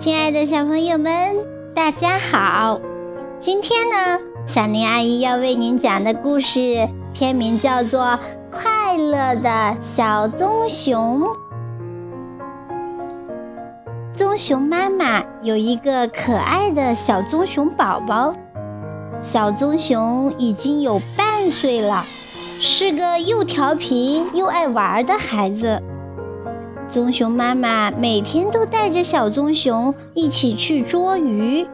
亲爱的小朋友们，大家好！今天呢，小林阿姨要为您讲的故事片名叫做《快乐的小棕熊》。棕熊妈妈有一个可爱的小棕熊宝宝，小棕熊已经有半岁了，是个又调皮又爱玩的孩子。棕熊妈妈每天都带着小棕熊一起去捉鱼。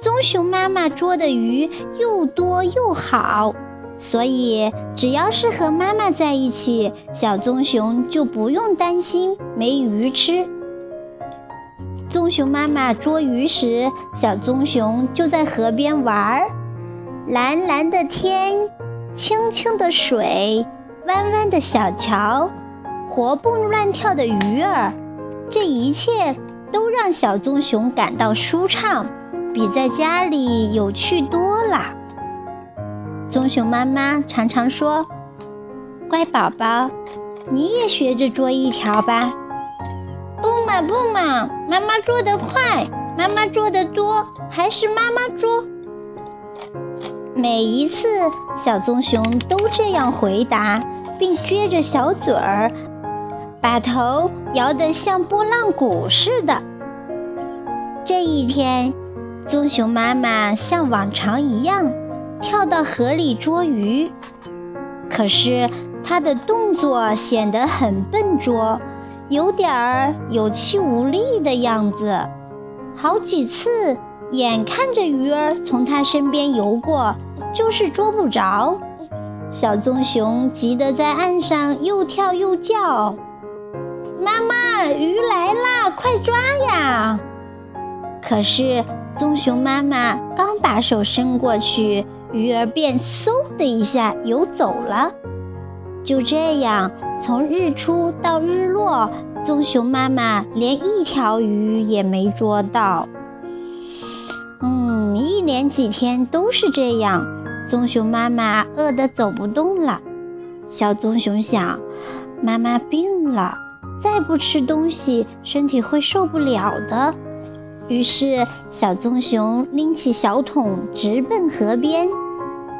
棕熊妈妈捉的鱼又多又好，所以只要是和妈妈在一起，小棕熊就不用担心没鱼吃。棕熊妈妈捉鱼时，小棕熊就在河边玩儿。蓝蓝的天，清清的水，弯弯的小桥。活蹦乱跳的鱼儿，这一切都让小棕熊感到舒畅，比在家里有趣多了。棕熊妈妈常常说：“乖宝宝，你也学着捉一条吧。”“不嘛不嘛，妈妈捉得快，妈妈捉得多，还是妈妈捉。”每一次，小棕熊都这样回答，并撅着小嘴儿。把头摇得像拨浪鼓似的。这一天，棕熊妈妈像往常一样跳到河里捉鱼，可是它的动作显得很笨拙，有点儿有气无力的样子。好几次，眼看着鱼儿从它身边游过，就是捉不着。小棕熊急得在岸上又跳又叫。妈妈，鱼来啦，快抓呀！可是棕熊妈妈刚把手伸过去，鱼儿便嗖的一下游走了。就这样，从日出到日落，棕熊妈妈连一条鱼也没捉到。嗯，一连几天都是这样，棕熊妈妈饿得走不动了。小棕熊想，妈妈病了。再不吃东西，身体会受不了的。于是，小棕熊拎起小桶，直奔河边。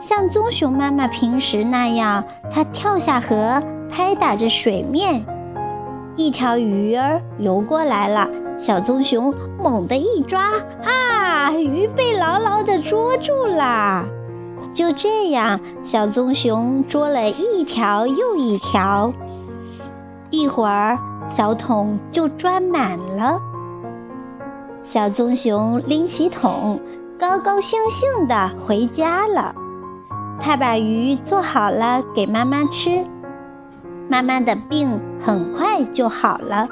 像棕熊妈妈平时那样，它跳下河，拍打着水面。一条鱼儿游过来了，小棕熊猛地一抓，啊，鱼被牢牢地捉住了。就这样，小棕熊捉了一条又一条。一会儿。小桶就装满了。小棕熊拎起桶，高高兴兴地回家了。他把鱼做好了给妈妈吃。妈妈的病很快就好了。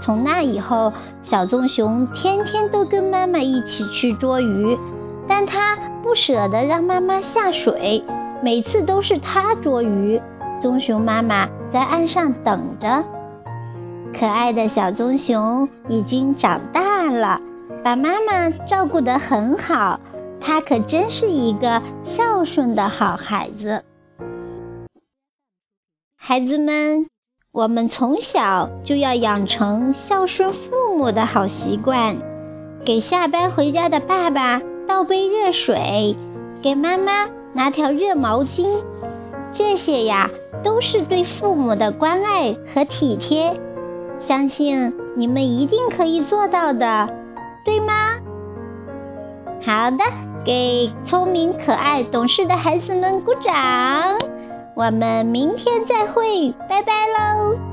从那以后，小棕熊天天都跟妈妈一起去捉鱼，但它不舍得让妈妈下水，每次都是它捉鱼，棕熊妈妈在岸上等着。可爱的小棕熊已经长大了，把妈妈照顾得很好。它可真是一个孝顺的好孩子。孩子们，我们从小就要养成孝顺父母的好习惯，给下班回家的爸爸倒杯热水，给妈妈拿条热毛巾，这些呀，都是对父母的关爱和体贴。相信你们一定可以做到的，对吗？好的，给聪明、可爱、懂事的孩子们鼓掌。我们明天再会，拜拜喽。